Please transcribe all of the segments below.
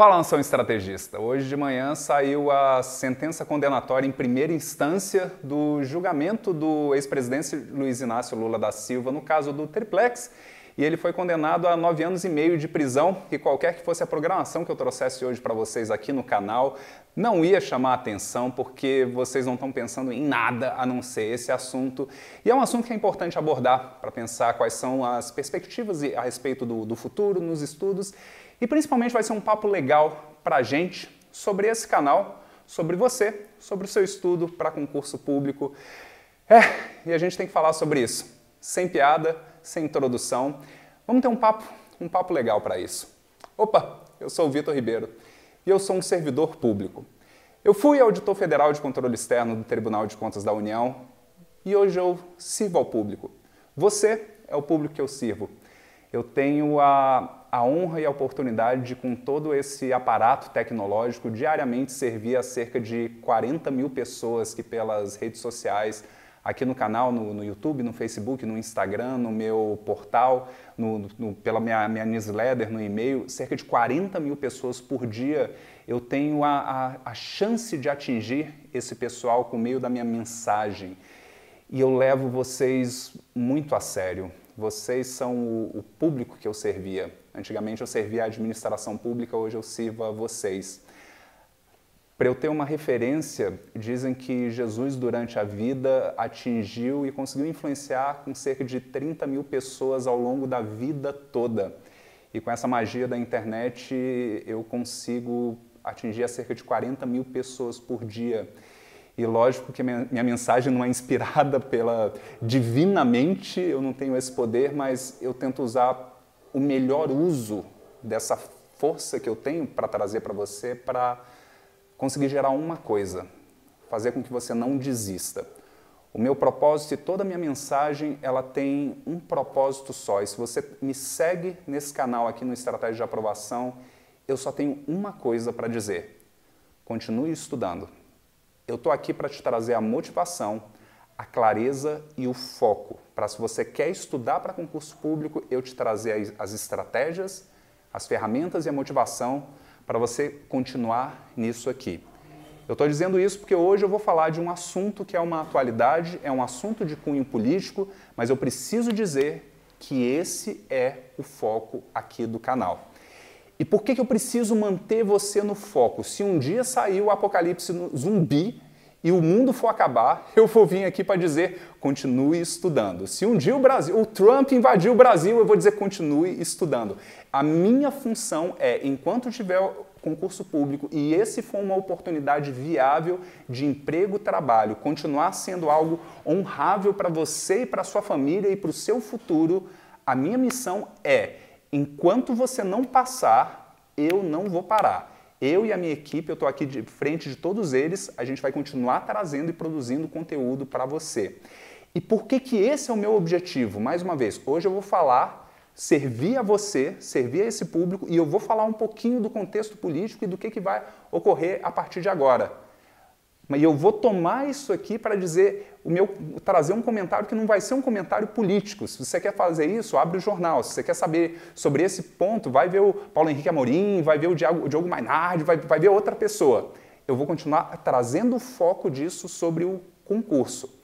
Fala, nação estrategista. Hoje de manhã saiu a sentença condenatória em primeira instância do julgamento do ex-presidente Luiz Inácio Lula da Silva no caso do Triplex. E ele foi condenado a nove anos e meio de prisão. E qualquer que fosse a programação que eu trouxesse hoje para vocês aqui no canal, não ia chamar atenção, porque vocês não estão pensando em nada a não ser esse assunto. E é um assunto que é importante abordar para pensar quais são as perspectivas a respeito do, do futuro nos estudos e principalmente vai ser um papo legal para a gente sobre esse canal, sobre você, sobre o seu estudo para concurso público. É, e a gente tem que falar sobre isso, sem piada, sem introdução. Vamos ter um papo, um papo legal para isso. Opa, eu sou o Vitor Ribeiro e eu sou um servidor público. Eu fui auditor federal de controle externo do Tribunal de Contas da União e hoje eu sirvo ao público. Você é o público que eu sirvo. Eu tenho a a honra e a oportunidade de, com todo esse aparato tecnológico, diariamente servir a cerca de 40 mil pessoas que, pelas redes sociais, aqui no canal, no, no YouTube, no Facebook, no Instagram, no meu portal, no, no, pela minha, minha newsletter, no e-mail, cerca de 40 mil pessoas por dia, eu tenho a, a, a chance de atingir esse pessoal por meio da minha mensagem. E eu levo vocês muito a sério. Vocês são o, o público que eu servia. Antigamente eu servia a administração pública, hoje eu sirvo a vocês. Para eu ter uma referência, dizem que Jesus, durante a vida, atingiu e conseguiu influenciar com cerca de 30 mil pessoas ao longo da vida toda. E com essa magia da internet, eu consigo atingir cerca de 40 mil pessoas por dia. E lógico que minha, mensagem não é inspirada pela divinamente, eu não tenho esse poder, mas eu tento usar o melhor uso dessa força que eu tenho para trazer para você para conseguir gerar uma coisa, fazer com que você não desista. O meu propósito e toda a minha mensagem, ela tem um propósito só. E se você me segue nesse canal aqui no Estratégia de Aprovação, eu só tenho uma coisa para dizer. Continue estudando. Eu estou aqui para te trazer a motivação, a clareza e o foco. Para se você quer estudar para concurso público, eu te trazer as estratégias, as ferramentas e a motivação para você continuar nisso aqui. Eu estou dizendo isso porque hoje eu vou falar de um assunto que é uma atualidade, é um assunto de cunho político, mas eu preciso dizer que esse é o foco aqui do canal. E por que, que eu preciso manter você no foco? Se um dia sair o apocalipse zumbi, e o mundo for acabar, eu vou vir aqui para dizer continue estudando. Se um dia o Brasil, o Trump invadir o Brasil, eu vou dizer continue estudando. A minha função é, enquanto tiver concurso público e esse for uma oportunidade viável de emprego, trabalho, continuar sendo algo honrável para você e para sua família e para o seu futuro, a minha missão é, enquanto você não passar, eu não vou parar. Eu e a minha equipe, eu estou aqui de frente de todos eles, a gente vai continuar trazendo e produzindo conteúdo para você. E por que, que esse é o meu objetivo? Mais uma vez, hoje eu vou falar, servir a você, servir a esse público, e eu vou falar um pouquinho do contexto político e do que, que vai ocorrer a partir de agora. Mas eu vou tomar isso aqui para dizer, o meu, trazer um comentário que não vai ser um comentário político. Se você quer fazer isso, abre o jornal. Se você quer saber sobre esse ponto, vai ver o Paulo Henrique Amorim, vai ver o Diogo, o Diogo Mainardi, vai, vai ver outra pessoa. Eu vou continuar trazendo o foco disso sobre o concurso.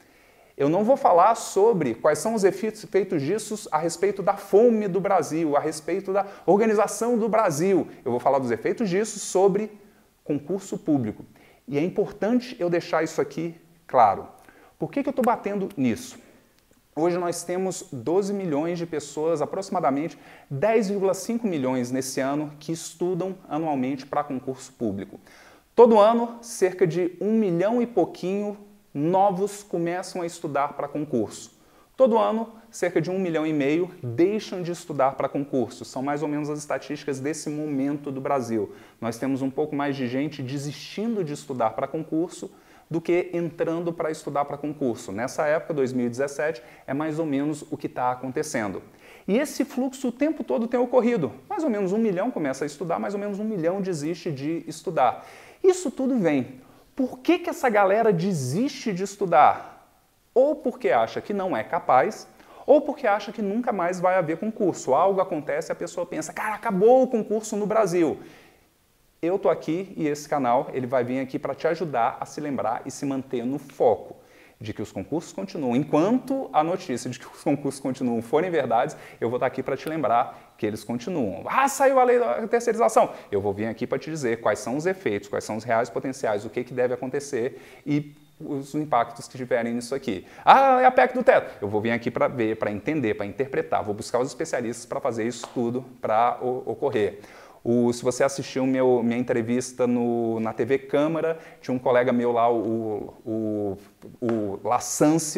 Eu não vou falar sobre quais são os efeitos disso a respeito da fome do Brasil, a respeito da organização do Brasil. Eu vou falar dos efeitos disso sobre concurso público. E é importante eu deixar isso aqui claro. Por que, que eu estou batendo nisso? Hoje nós temos 12 milhões de pessoas, aproximadamente 10,5 milhões nesse ano, que estudam anualmente para concurso público. Todo ano, cerca de um milhão e pouquinho novos começam a estudar para concurso. Todo ano, cerca de um milhão e meio deixam de estudar para concurso. São mais ou menos as estatísticas desse momento do Brasil. Nós temos um pouco mais de gente desistindo de estudar para concurso do que entrando para estudar para concurso. Nessa época, 2017, é mais ou menos o que está acontecendo. E esse fluxo o tempo todo tem ocorrido. Mais ou menos um milhão começa a estudar, mais ou menos um milhão desiste de estudar. Isso tudo vem. Por que, que essa galera desiste de estudar? Ou porque acha que não é capaz, ou porque acha que nunca mais vai haver concurso. Algo acontece e a pessoa pensa, cara, acabou o concurso no Brasil. eu tô aqui e esse canal ele vai vir aqui para te ajudar a se lembrar e se manter no foco de que os concursos continuam. Enquanto a notícia de que os concursos continuam forem verdades, eu vou estar aqui para te lembrar que eles continuam. Ah, saiu a lei da terceirização. Eu vou vir aqui para te dizer quais são os efeitos, quais são os reais potenciais, o que, que deve acontecer e os impactos que tiverem nisso aqui. Ah, é a PEC do teto. Eu vou vir aqui para ver, para entender, para interpretar. Vou buscar os especialistas para fazer isso tudo para ocorrer. O, se você assistiu meu, minha entrevista no, na TV Câmara, tinha um colega meu lá, o, o, o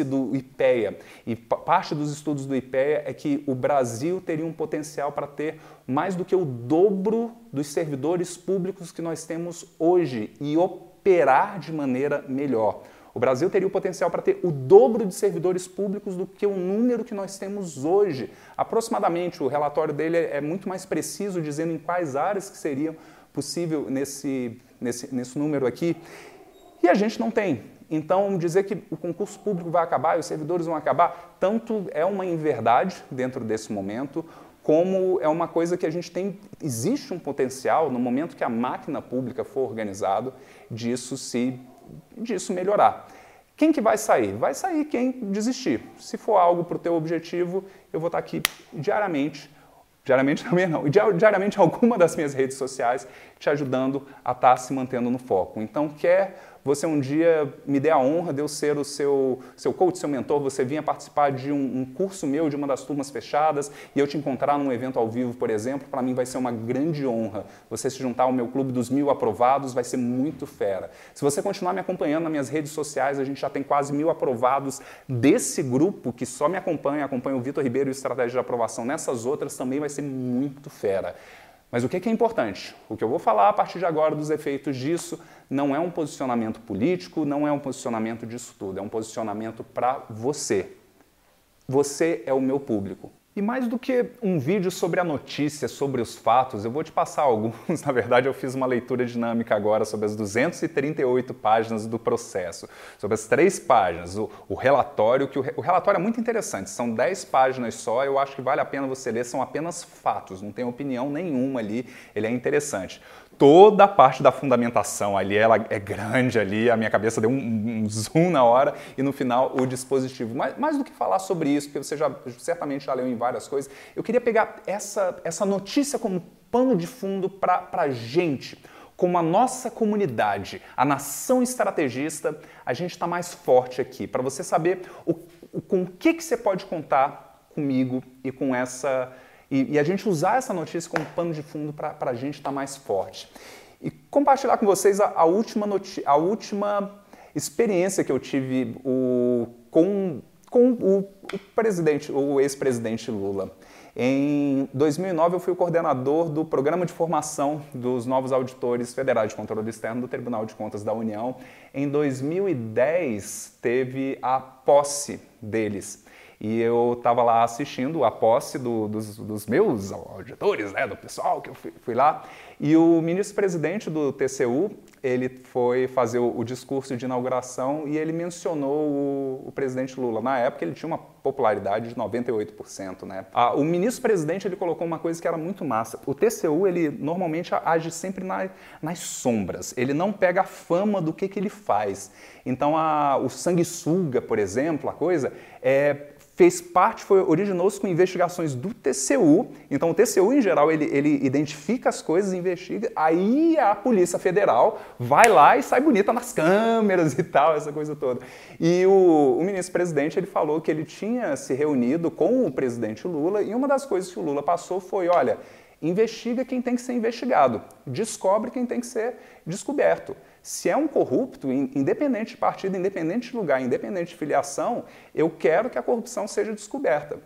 do IPEA. E parte dos estudos do IPEA é que o Brasil teria um potencial para ter mais do que o dobro dos servidores públicos que nós temos hoje e operar de maneira melhor. O Brasil teria o potencial para ter o dobro de servidores públicos do que o número que nós temos hoje. Aproximadamente, o relatório dele é muito mais preciso, dizendo em quais áreas que seriam possível nesse, nesse, nesse número aqui. E a gente não tem. Então, dizer que o concurso público vai acabar e os servidores vão acabar, tanto é uma inverdade dentro desse momento, como é uma coisa que a gente tem, existe um potencial no momento que a máquina pública for organizado disso se disso melhorar. Quem que vai sair? Vai sair quem desistir. Se for algo para o teu objetivo, eu vou estar aqui diariamente, diariamente também não, diariamente alguma das minhas redes sociais te ajudando a estar se mantendo no foco. Então, quer você um dia me dê a honra de eu ser o seu, seu coach, seu mentor, você vinha participar de um, um curso meu, de uma das turmas fechadas, e eu te encontrar num evento ao vivo, por exemplo, para mim vai ser uma grande honra. Você se juntar ao meu clube dos mil aprovados vai ser muito fera. Se você continuar me acompanhando nas minhas redes sociais, a gente já tem quase mil aprovados desse grupo que só me acompanha, acompanha o Vitor Ribeiro e o Estratégia de Aprovação. Nessas outras também vai ser muito fera. Mas o que é importante? O que eu vou falar a partir de agora dos efeitos disso não é um posicionamento político, não é um posicionamento disso tudo, é um posicionamento para você. Você é o meu público. E mais do que um vídeo sobre a notícia, sobre os fatos, eu vou te passar alguns. Na verdade, eu fiz uma leitura dinâmica agora sobre as 238 páginas do processo, sobre as três páginas, o, o relatório, que o, o, relatório é muito interessante, são 10 páginas só, eu acho que vale a pena você ler, são apenas fatos, não tem opinião nenhuma ali, ele é interessante toda a parte da fundamentação ali, ela é grande ali, a minha cabeça deu um, um zoom na hora e no final o dispositivo. Mais, mais, do que falar sobre isso, porque você já certamente já leu em várias coisas, eu queria pegar essa, essa notícia como pano de fundo para a gente, como a nossa comunidade, a nação estrategista, a gente está mais forte aqui, para você saber o, o, com o que, que você pode contar comigo e com essa e, e a gente usar essa notícia como pano de fundo para a gente estar tá mais forte. E compartilhar com vocês a, a última, a última experiência que eu tive o, com, com o, o presidente, o ex-presidente Lula. Em 2009, eu fui o coordenador do programa de formação dos novos auditores federais de controle externo do Tribunal de Contas da União. Em 2010, teve a posse deles. E eu estava lá assistindo a posse do, dos, dos, meus auditores, né, do pessoal que eu fui, fui lá, e o ministro-presidente do TCU, ele foi fazer o, o, discurso de inauguração e ele mencionou o, o, presidente Lula. Na época ele tinha uma popularidade de 98%, né? O ministro-presidente ele colocou uma coisa que era muito massa. O TCU ele normalmente age sempre na, nas sombras. Ele não pega a fama do que, que ele faz. Então a, o sanguessuga, por exemplo, a coisa é fez parte, foi originou-se com investigações do TCU. Então, o TCU, em geral, ele, ele identifica as coisas, investiga, aí a Polícia Federal vai lá e sai bonita nas câmeras e tal, essa coisa toda. E o, o ministro-presidente, ele falou que ele tinha se reunido com o presidente Lula e uma das coisas que o Lula passou foi, olha, investiga quem tem que ser investigado, descobre quem tem que ser descoberto. Se é um corrupto, independente de partido, independente de lugar, independente de filiação, eu quero que a corrupção seja descoberta.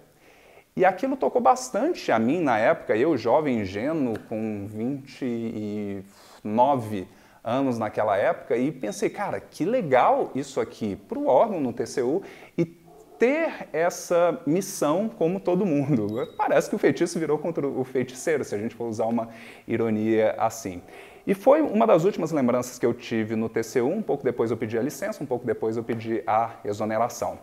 E aquilo tocou bastante a mim na época, eu, jovem ingênuo, com 29 anos naquela época, e pensei, cara, que legal isso aqui para o órgão no TCU e ter essa missão como todo mundo. Parece que o feitiço virou contra o feiticeiro, se a gente for usar uma ironia assim. E foi uma das últimas lembranças que eu tive no TCU, um pouco depois eu pedi a licença, um pouco depois eu pedi a exoneração.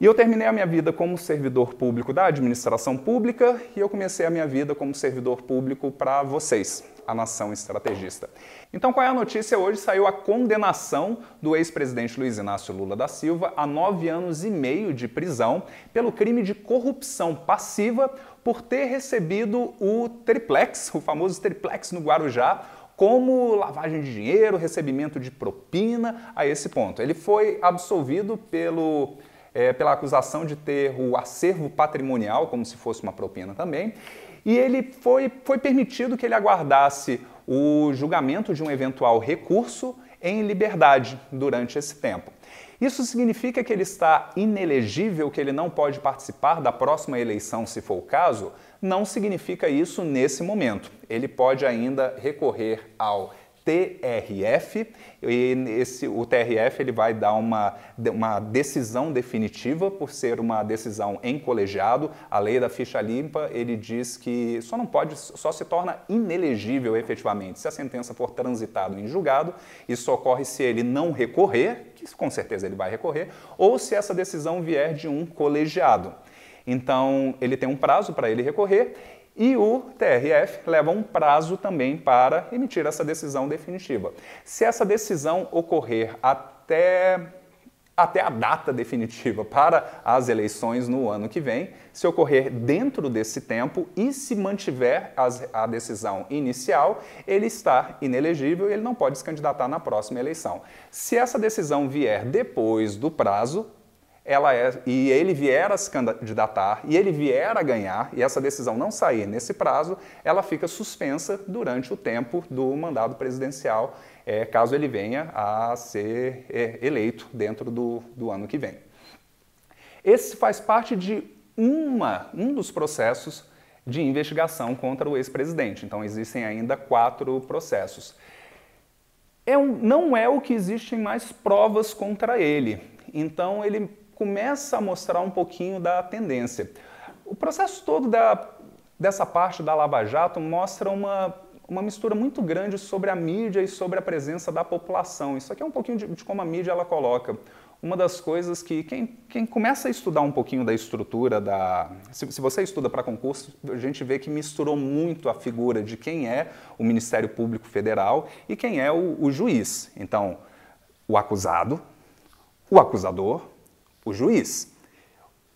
E eu terminei a minha vida como servidor público da administração pública e eu comecei a minha vida como servidor público para vocês, a nação estrategista. Então, qual é a notícia hoje? Saiu a condenação do ex-presidente Luiz Inácio Lula da Silva a nove anos e meio de prisão pelo crime de corrupção passiva por ter recebido o triplex, o famoso triplex no Guarujá, como lavagem de dinheiro, recebimento de propina a esse ponto. Ele foi absolvido pelo, é, pela acusação de ter o acervo patrimonial, como se fosse uma propina também, e ele foi, foi permitido que ele aguardasse o julgamento de um eventual recurso em liberdade durante esse tempo. Isso significa que ele está inelegível, que ele não pode participar da próxima eleição, se for o caso? Não significa isso nesse momento. Ele pode ainda recorrer ao TRF e esse, o TRF ele vai dar uma, uma decisão definitiva por ser uma decisão em colegiado. A lei da ficha limpa ele diz que só não pode, só se torna inelegível efetivamente se a sentença for transitada em julgado. Isso ocorre se ele não recorrer, com certeza ele vai recorrer, ou se essa decisão vier de um colegiado. Então ele tem um prazo para ele recorrer e o TRF leva um prazo também para emitir essa decisão definitiva. Se essa decisão ocorrer até, até a data definitiva para as eleições no ano que vem, se ocorrer dentro desse tempo e se mantiver as, a decisão inicial, ele está inelegível e ele não pode se candidatar na próxima eleição. Se essa decisão vier depois do prazo, ela é, e ele vier a se candidatar e ele vier a ganhar e essa decisão não sair nesse prazo, ela fica suspensa durante o tempo do mandato presidencial, é, caso ele venha a ser é, eleito dentro do, do ano que vem. Esse faz parte de uma, um dos processos de investigação contra o ex-presidente. Então, existem ainda quatro processos. É um, não é o que existem mais provas contra ele. Então, ele começa a mostrar um pouquinho da tendência. O processo todo da, dessa parte da Lava Jato mostra uma, uma mistura muito grande sobre a mídia e sobre a presença da população. Isso aqui é um pouquinho de, de como a mídia ela coloca. Uma das coisas que quem, quem começa a estudar um pouquinho da estrutura da. Se, se você estuda para concurso, a gente vê que misturou muito a figura de quem é o Ministério Público Federal e quem é o, o juiz. Então, o acusado, o acusador, o juiz.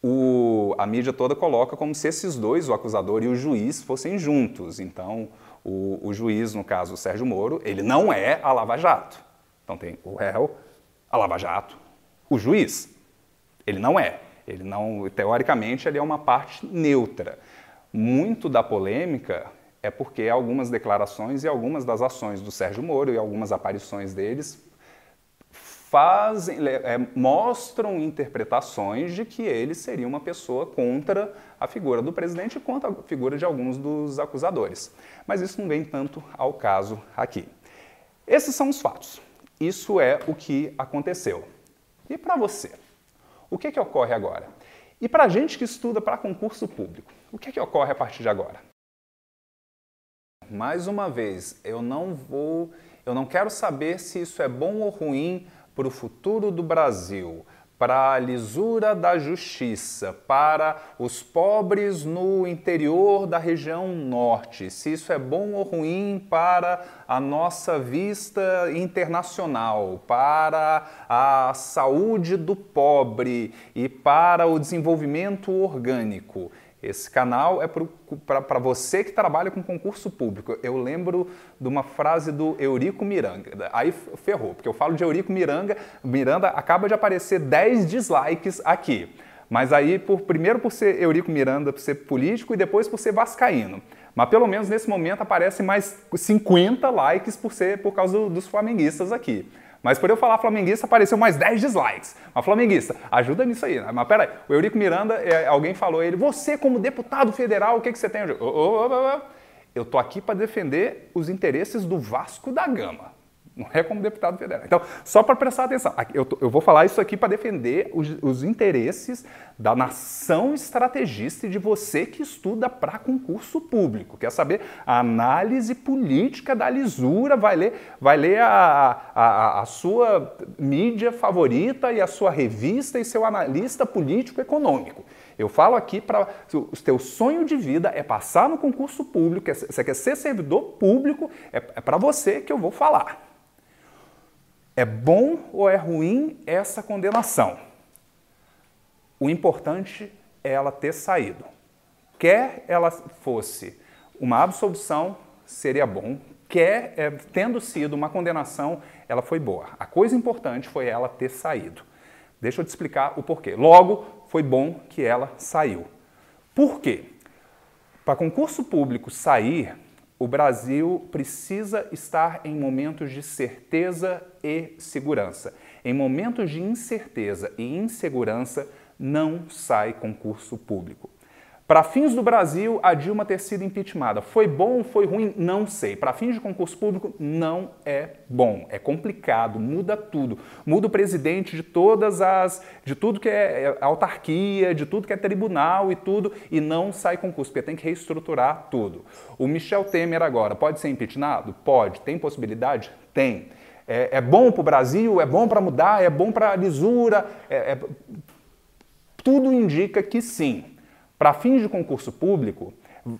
O, a mídia toda coloca como se esses dois, o acusador e o juiz, fossem juntos. Então, o, o juiz, no caso o Sérgio Moro, ele não é a Lava Jato. Então tem o réu, a Lava Jato, o juiz. Ele não é. Ele não, teoricamente, ele é uma parte neutra. Muito da polêmica é porque algumas declarações e algumas das ações do Sérgio Moro e algumas aparições deles fazem, é, mostram interpretações de que ele seria uma pessoa contra a figura do presidente e contra a figura de alguns dos acusadores. Mas isso não vem tanto ao caso aqui. Esses são os fatos. Isso é o que aconteceu. E para você? O que, que ocorre agora? E para a gente que estuda para concurso público, o que, que ocorre a partir de agora? Mais uma vez, eu não vou, eu não quero saber se isso é bom ou ruim para o futuro do Brasil, para a lisura da justiça, para os pobres no interior da região norte, se isso é bom ou ruim para a nossa vista internacional, para a saúde do pobre e para o desenvolvimento orgânico. Esse canal é para você que trabalha com concurso público. Eu lembro de uma frase do Eurico Miranda. Aí ferrou, porque eu falo de Eurico Miranda, Miranda acaba de aparecer 10 dislikes aqui. Mas aí, por, primeiro por ser Eurico Miranda, por ser político, e depois por ser vascaíno. Mas pelo menos nesse momento aparece mais 50 likes por ser por causa do, dos flamenguistas aqui. Mas por eu falar flamenguista, apareceu mais 10 dislikes. Mas flamenguista, ajuda nisso aí. Né? Mas peraí, o Eurico Miranda, é, alguém falou ele, você como deputado federal, o que, que você tem? Eu, oh, eu tô aqui para defender os interesses do Vasco da Gama. Não é como deputado federal. Então, só para prestar atenção, eu, eu, vou falar isso aqui para defender os, os, interesses da nação estrategista e de você que estuda para concurso público. Quer saber a análise política da lisura? Vai ler, vai ler a, a, a sua mídia favorita e a sua revista e seu analista político-econômico. Eu falo aqui para o teu sonho de vida é passar no concurso público, é, você quer ser servidor público, é, é para você que eu vou falar. É bom ou é ruim essa condenação? O importante é ela ter saído. Quer ela fosse uma absolvição, seria bom. Quer, é, tendo sido uma condenação, ela foi boa. A coisa importante foi ela ter saído. Deixa eu te explicar o porquê. Logo, foi bom que ela saiu. Por quê? Para concurso público sair, o Brasil precisa estar em momentos de certeza e segurança. Em momentos de incerteza e insegurança, não sai concurso público. Para fins do Brasil, a Dilma ter sido impeachmentada foi bom ou foi ruim? Não sei. Para fins de concurso público, não é bom. É complicado, muda tudo. Muda o presidente de todas as. de tudo que é, é autarquia, de tudo que é tribunal e tudo, e não sai concurso, porque tem que reestruturar tudo. O Michel Temer agora pode ser impeachmentado? Pode. Tem possibilidade? Tem. É, é bom para o Brasil? É bom para mudar? É bom para a lisura? É, é... Tudo indica que sim. Para fins de concurso público,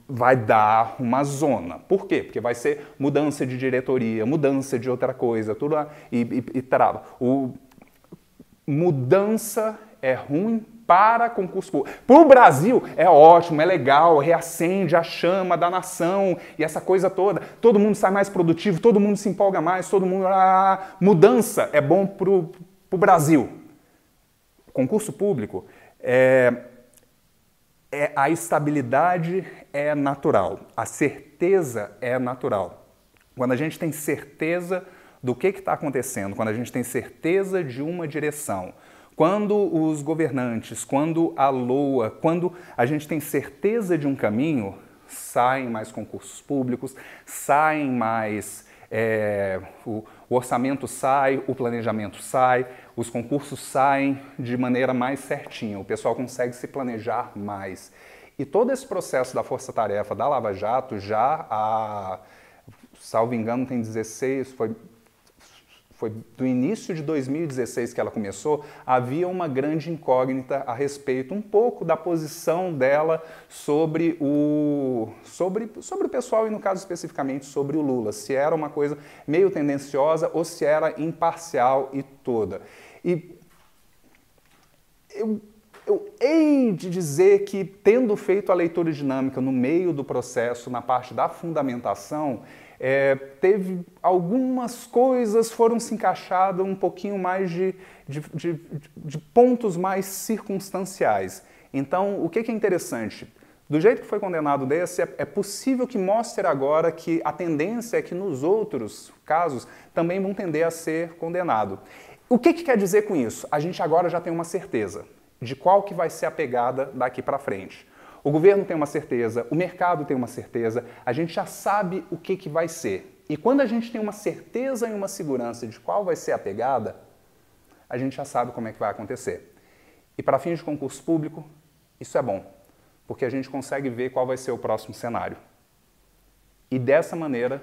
vai dar uma zona. Por quê? Porque vai ser mudança de diretoria, mudança de outra coisa, tudo e, e, e trava. O, mudança é ruim para concurso público. Para o Brasil é ótimo, é legal, reacende a chama da nação e essa coisa toda. Todo mundo sai mais produtivo, todo mundo se empolga mais, todo mundo. Ah, mudança é bom para o Brasil. Concurso público é, é, a estabilidade é natural, a certeza é natural. Quando a gente tem certeza do que está acontecendo, quando a gente tem certeza de uma direção, quando os governantes, quando a LOA, quando a gente tem certeza de um caminho, saem mais concursos públicos, saem mais. É, o, o orçamento sai, o planejamento sai, os concursos saem de maneira mais certinha, o pessoal consegue se planejar mais. E todo esse processo da Força Tarefa da Lava Jato já há, salvo engano, tem 16, foi foi do início de 2016 que ela começou, havia uma grande incógnita a respeito um pouco da posição dela sobre o, sobre, sobre o pessoal e, no caso especificamente, sobre o Lula. Se era uma coisa meio tendenciosa ou se era imparcial e toda. E eu, eu hei de dizer que, tendo feito a leitura dinâmica no meio do processo, na parte da fundamentação, é, teve algumas coisas foram se encaixando um pouquinho mais de, de, de, de pontos mais circunstanciais. Então, o que, que é interessante? Do jeito que foi condenado desse, é, é possível que mostre agora que a tendência é que nos outros casos também vão tender a ser condenado. O que, que quer dizer com isso? A gente agora já tem uma certeza de qual que vai ser a pegada daqui para frente. O governo tem uma certeza, o mercado tem uma certeza, a gente já sabe o que, que vai ser. E quando a gente tem uma certeza e uma segurança de qual vai ser a pegada, a gente já sabe como é que vai acontecer. E para fins de concurso público, isso é bom, porque a gente consegue ver qual vai ser o próximo cenário. E dessa maneira,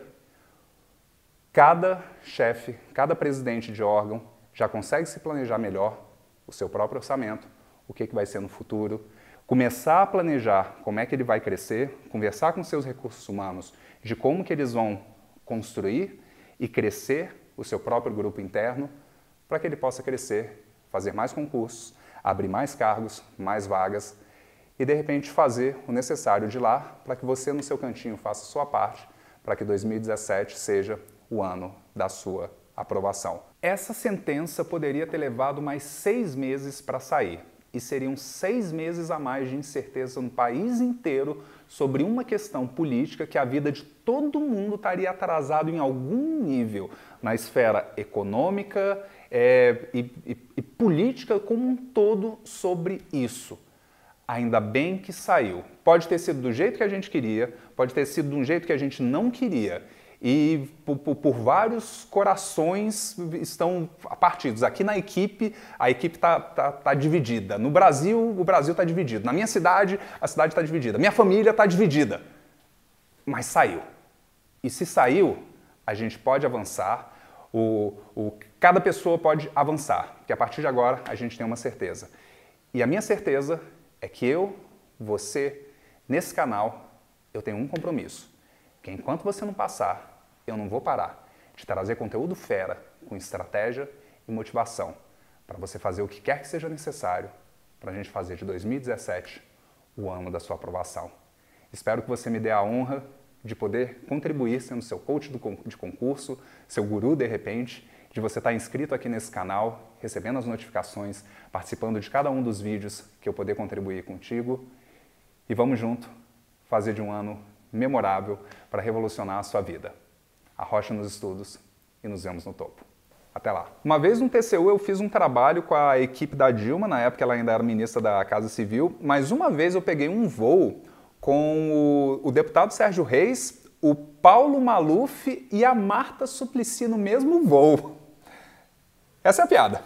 cada chefe, cada presidente de órgão já consegue se planejar melhor o seu próprio orçamento, o que, que vai ser no futuro, começar a planejar como é que ele vai crescer, conversar com seus recursos humanos de como que eles vão construir e crescer o seu próprio grupo interno para que ele possa crescer, fazer mais concursos, abrir mais cargos, mais vagas e de repente fazer o necessário de lá para que você no seu cantinho faça sua parte para que 2017 seja o ano da sua aprovação. Essa sentença poderia ter levado mais seis meses para sair e seriam seis meses a mais de incerteza no país inteiro sobre uma questão política que a vida de todo mundo estaria atrasado em algum nível na esfera econômica é, e, e, e política como um todo sobre isso. Ainda bem que saiu. Pode ter sido do jeito que a gente queria, pode ter sido de um jeito que a gente não queria. E por, por, por, vários corações estão partidos. Aqui na equipe, a equipe está tá, tá dividida. No Brasil, o Brasil está dividido. Na minha cidade, a cidade está dividida. Minha família está dividida. Mas saiu. E se saiu, a gente pode avançar. O, o, cada pessoa pode avançar, porque a partir de agora a gente tem uma certeza. E a minha certeza é que eu, você, nesse canal, eu tenho um compromisso enquanto você não passar, eu não vou parar de trazer conteúdo fera, com estratégia e motivação, para você fazer o que quer que seja necessário para a gente fazer de 2017 o ano da sua aprovação. Espero que você me dê a honra de poder contribuir sendo seu coach de concurso, seu guru de repente, de você estar inscrito aqui nesse canal, recebendo as notificações, participando de cada um dos vídeos que eu poder contribuir contigo. E vamos junto fazer de um ano memorável para revolucionar a sua vida. Arrocha nos estudos e nos vemos no topo. Até lá. Uma vez no TCU eu fiz um trabalho com a equipe da Dilma, na época ela ainda era ministra da Casa Civil, mas uma vez eu peguei um voo com o, o deputado Sérgio Reis, o Paulo Maluf e a Marta Suplicy no mesmo voo. Essa é a piada.